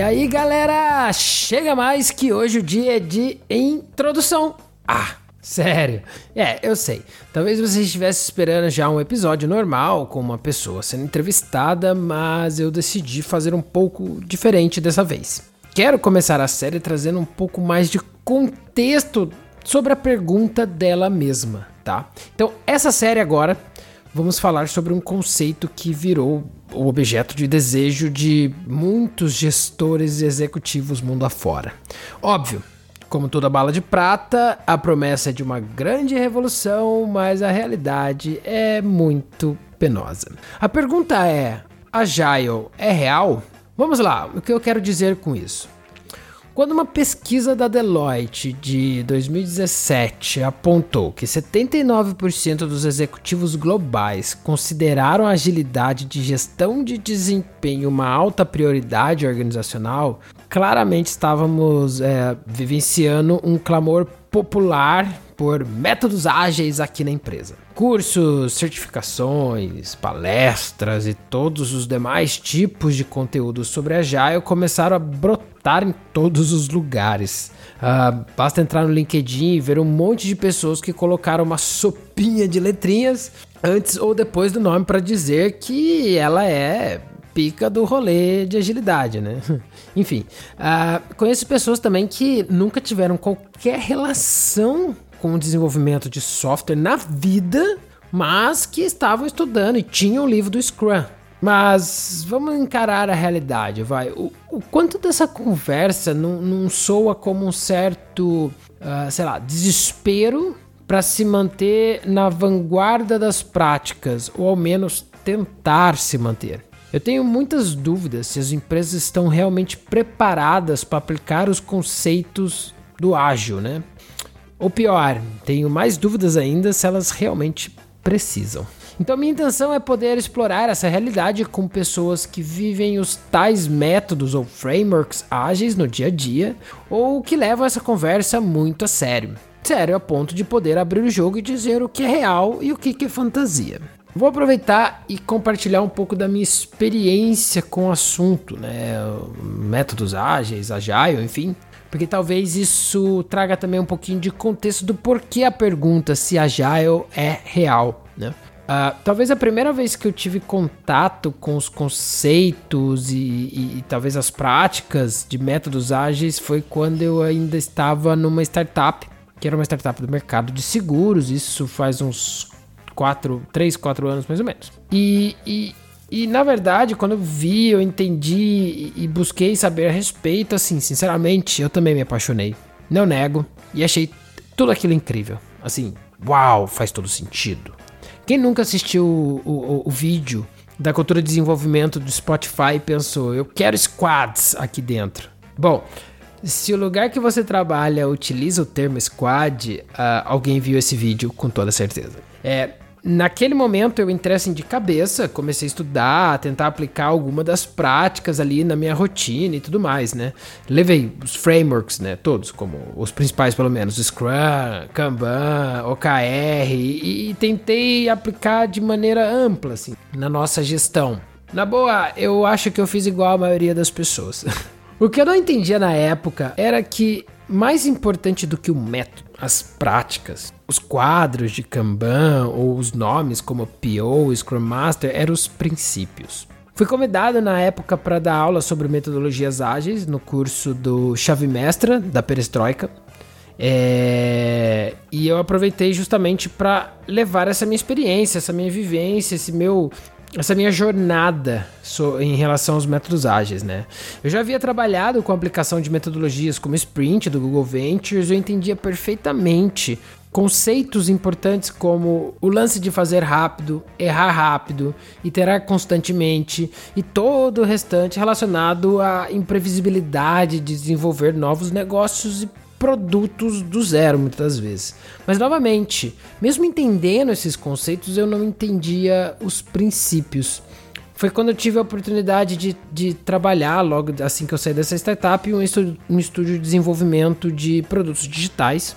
E aí, galera, chega mais que hoje o dia é de introdução. Ah, sério? É, eu sei. Talvez você estivesse esperando já um episódio normal com uma pessoa sendo entrevistada, mas eu decidi fazer um pouco diferente dessa vez. Quero começar a série trazendo um pouco mais de contexto sobre a pergunta dela mesma, tá? Então, essa série agora vamos falar sobre um conceito que virou o objeto de desejo de muitos gestores e executivos mundo afora. Óbvio, como toda bala de prata, a promessa é de uma grande revolução, mas a realidade é muito penosa. A pergunta é: Agile é real? Vamos lá, o que eu quero dizer com isso? Quando uma pesquisa da Deloitte de 2017 apontou que 79% dos executivos globais consideraram a agilidade de gestão de desempenho uma alta prioridade organizacional, claramente estávamos é, vivenciando um clamor popular por métodos ágeis aqui na empresa. Cursos, certificações, palestras e todos os demais tipos de conteúdo sobre Agile começaram a brotar em todos os lugares. Uh, basta entrar no LinkedIn e ver um monte de pessoas que colocaram uma sopinha de letrinhas antes ou depois do nome para dizer que ela é pica do rolê de agilidade, né? Enfim, uh, conheço pessoas também que nunca tiveram qualquer relação com o desenvolvimento de software na vida, mas que estavam estudando e tinham o livro do Scrum. Mas vamos encarar a realidade, vai. O, o quanto dessa conversa não, não soa como um certo, uh, sei lá, desespero para se manter na vanguarda das práticas, ou ao menos tentar se manter. Eu tenho muitas dúvidas se as empresas estão realmente preparadas para aplicar os conceitos do ágil, né? Ou pior, tenho mais dúvidas ainda se elas realmente precisam. Então, minha intenção é poder explorar essa realidade com pessoas que vivem os tais métodos ou frameworks ágeis no dia a dia ou que levam essa conversa muito a sério. Sério, a ponto de poder abrir o jogo e dizer o que é real e o que é fantasia. Vou aproveitar e compartilhar um pouco da minha experiência com o assunto, né? Métodos ágeis, agile, enfim, porque talvez isso traga também um pouquinho de contexto do porquê a pergunta se Agile é real, né? Uh, talvez a primeira vez que eu tive contato com os conceitos e, e, e, talvez as práticas de métodos ágeis foi quando eu ainda estava numa startup, que era uma startup do mercado de seguros, isso faz uns 4, 3, 4 anos mais ou menos. E, e, e na verdade, quando eu vi, eu entendi e busquei saber a respeito, assim, sinceramente, eu também me apaixonei. Não nego. E achei tudo aquilo incrível. Assim, uau, faz todo sentido. Quem nunca assistiu o, o, o vídeo da cultura de desenvolvimento do Spotify e pensou, eu quero squads aqui dentro? Bom, se o lugar que você trabalha utiliza o termo squad, uh, alguém viu esse vídeo com toda certeza. É, Naquele momento eu entrei assim de cabeça, comecei a estudar, a tentar aplicar alguma das práticas ali na minha rotina e tudo mais, né? Levei os frameworks, né? Todos, como os principais pelo menos, Scrum, Kanban, OKR, e, e tentei aplicar de maneira ampla, assim, na nossa gestão. Na boa, eu acho que eu fiz igual a maioria das pessoas. o que eu não entendia na época era que mais importante do que o método, as práticas, os quadros de Kanban ou os nomes como PO, Scrum Master eram os princípios. Fui convidado na época para dar aula sobre metodologias ágeis no curso do Chave Mestra da Perestroika. É... E eu aproveitei justamente para levar essa minha experiência, essa minha vivência, esse meu essa minha jornada em relação aos métodos ágeis, né? Eu já havia trabalhado com a aplicação de metodologias como Sprint do Google Ventures, eu entendia perfeitamente conceitos importantes como o lance de fazer rápido, errar rápido, iterar constantemente e todo o restante relacionado à imprevisibilidade de desenvolver novos negócios e produtos do zero muitas vezes. Mas novamente, mesmo entendendo esses conceitos, eu não entendia os princípios. Foi quando eu tive a oportunidade de, de trabalhar, logo assim que eu saí dessa startup, um estúdio, um estúdio de desenvolvimento de produtos digitais,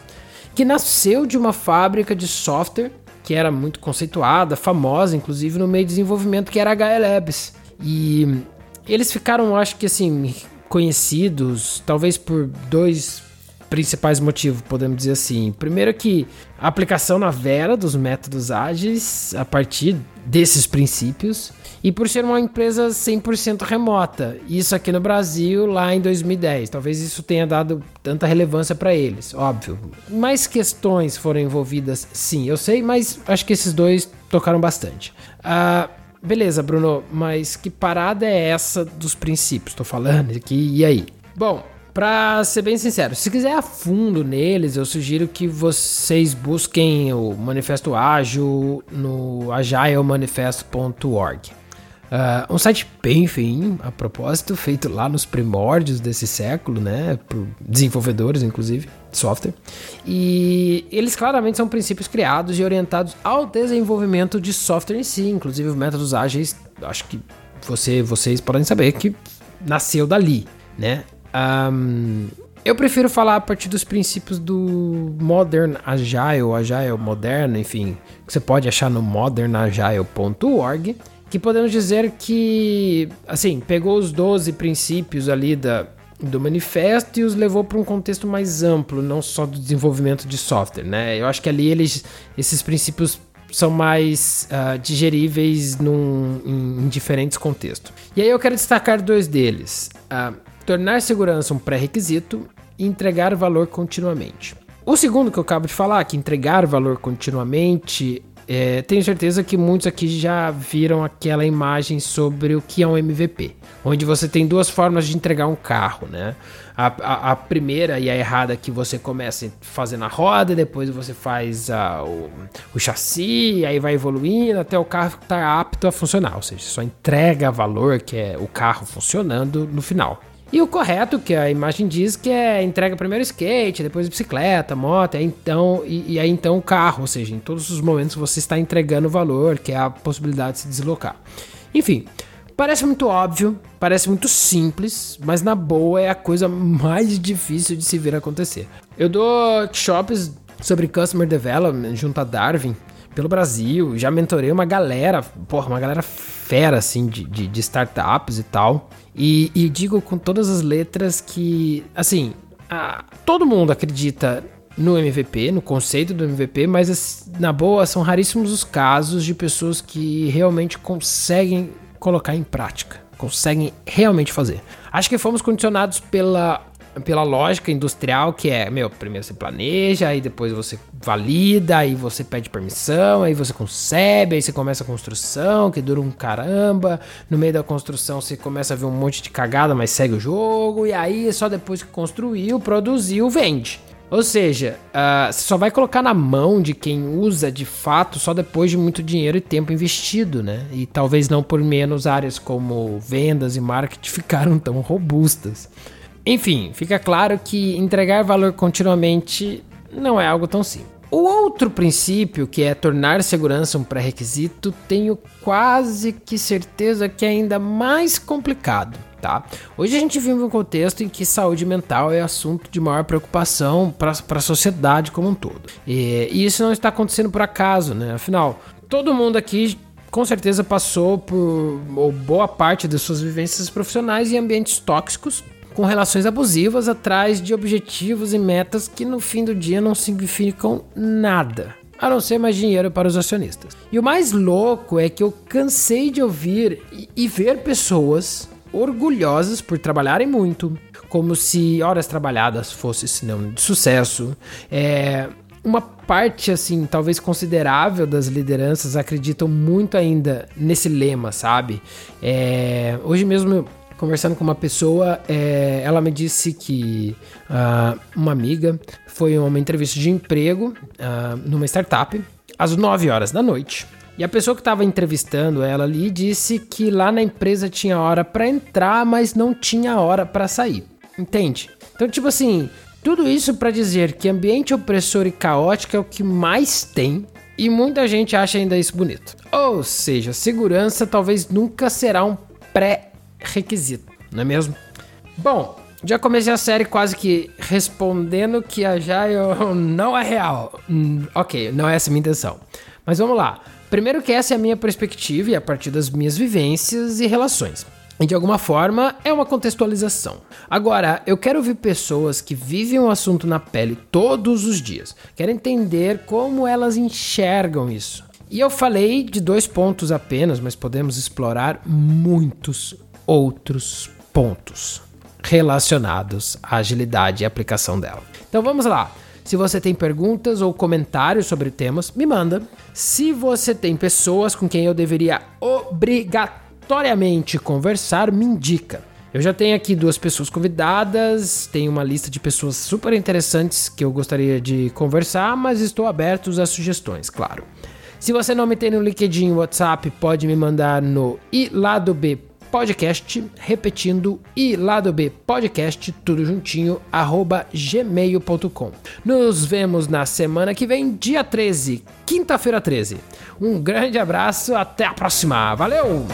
que nasceu de uma fábrica de software que era muito conceituada, famosa, inclusive no meio de desenvolvimento, que era a HL Labs. E eles ficaram, acho que assim, conhecidos, talvez por dois principais motivos, podemos dizer assim. Primeiro que a aplicação na Vera dos métodos ágeis a partir desses princípios e por ser uma empresa 100% remota. Isso aqui no Brasil lá em 2010. Talvez isso tenha dado tanta relevância para eles, óbvio. Mais questões foram envolvidas, sim, eu sei, mas acho que esses dois tocaram bastante. Uh, beleza, Bruno, mas que parada é essa dos princípios? Tô falando aqui, e aí? Bom, Pra ser bem sincero, se quiser a fundo neles, eu sugiro que vocês busquem o Manifesto Ágil no agilemanifesto.org. Uh, um site bem feinho, a propósito, feito lá nos primórdios desse século, né? Por desenvolvedores, inclusive, de software. E eles claramente são princípios criados e orientados ao desenvolvimento de software em si, inclusive métodos ágeis. Acho que você, vocês podem saber que nasceu dali, né? Um, eu prefiro falar a partir dos princípios do Modern Agile, Agile Moderno, enfim, que você pode achar no modernagile.org que podemos dizer que, assim, pegou os 12 princípios ali da, do manifesto e os levou para um contexto mais amplo, não só do desenvolvimento de software, né? Eu acho que ali eles, esses princípios são mais uh, digeríveis num, em, em, diferentes contextos. E aí eu quero destacar dois deles: uh, tornar segurança um pré-requisito e entregar valor continuamente. O segundo que eu acabo de falar, que entregar valor continuamente, é, tenho certeza que muitos aqui já viram aquela imagem sobre o que é um MVP, onde você tem duas formas de entregar um carro, né? A, a, a primeira e a errada é que você começa fazendo a roda, depois você faz a, o, o chassi, aí vai evoluindo até o carro estar tá apto a funcionar, ou seja, só entrega valor, que é o carro funcionando no final. E o correto, que a imagem diz, que é entrega primeiro skate, depois bicicleta, moto, então, e, e, aí então carro, ou seja, em todos os momentos você está entregando o valor, que é a possibilidade de se deslocar. Enfim, parece muito óbvio, parece muito simples, mas na boa é a coisa mais difícil de se ver acontecer. Eu dou workshops sobre Customer Development junto a Darwin, pelo Brasil, já mentorei uma galera, porra, uma galera fera, assim, de, de, de startups e tal. E, e, digo com todas as letras que, assim, a, todo mundo acredita no MVP, no conceito do MVP, mas na boa são raríssimos os casos de pessoas que realmente conseguem colocar em prática, conseguem realmente fazer. Acho que fomos condicionados pela pela lógica industrial que é, meu, primeiro você planeja, aí depois você valida, aí você pede permissão, aí você concebe, aí você começa a construção, que dura um caramba. No meio da construção você começa a ver um monte de cagada, mas segue o jogo, e aí só depois que construiu, produziu, vende. Ou seja, uh, você só vai colocar na mão de quem usa de fato só depois de muito dinheiro e tempo investido, né? E talvez não por menos áreas como vendas e marketing ficaram tão robustas. Enfim, fica claro que entregar valor continuamente não é algo tão simples. O outro princípio, que é tornar segurança um pré-requisito, tenho quase que certeza que é ainda mais complicado, tá? Hoje a gente vive um contexto em que saúde mental é assunto de maior preocupação para a sociedade como um todo. E, e isso não está acontecendo por acaso, né? Afinal, todo mundo aqui com certeza passou por ou boa parte das suas vivências profissionais em ambientes tóxicos com relações abusivas atrás de objetivos e metas que no fim do dia não significam nada, a não ser mais dinheiro para os acionistas. E o mais louco é que eu cansei de ouvir e ver pessoas orgulhosas por trabalharem muito, como se horas trabalhadas fosse sinônimo de sucesso. É, uma parte, assim, talvez considerável das lideranças acreditam muito ainda nesse lema, sabe? É, hoje mesmo conversando com uma pessoa, é, ela me disse que uh, uma amiga foi uma entrevista de emprego uh, numa startup às 9 horas da noite. E a pessoa que estava entrevistando ela ali disse que lá na empresa tinha hora para entrar, mas não tinha hora para sair. Entende? Então, tipo assim, tudo isso para dizer que ambiente opressor e caótico é o que mais tem e muita gente acha ainda isso bonito. Ou seja, segurança talvez nunca será um pré requisito, não é mesmo? Bom, já comecei a série quase que respondendo que a Jaio não é real. Hum, ok, não é essa a minha intenção. Mas vamos lá. Primeiro que essa é a minha perspectiva e a partir das minhas vivências e relações. E de alguma forma é uma contextualização. Agora, eu quero ouvir pessoas que vivem o assunto na pele todos os dias. Quero entender como elas enxergam isso. E eu falei de dois pontos apenas, mas podemos explorar muitos outros pontos relacionados à agilidade e aplicação dela. Então vamos lá. Se você tem perguntas ou comentários sobre temas, me manda. Se você tem pessoas com quem eu deveria obrigatoriamente conversar, me indica. Eu já tenho aqui duas pessoas convidadas, tenho uma lista de pessoas super interessantes que eu gostaria de conversar, mas estou aberto às sugestões, claro. Se você não me tem no LinkedIn WhatsApp, pode me mandar no ilado B podcast, repetindo e lado B podcast, tudo juntinho, arroba gmail.com. Nos vemos na semana que vem, dia 13, quinta-feira 13. Um grande abraço, até a próxima, valeu!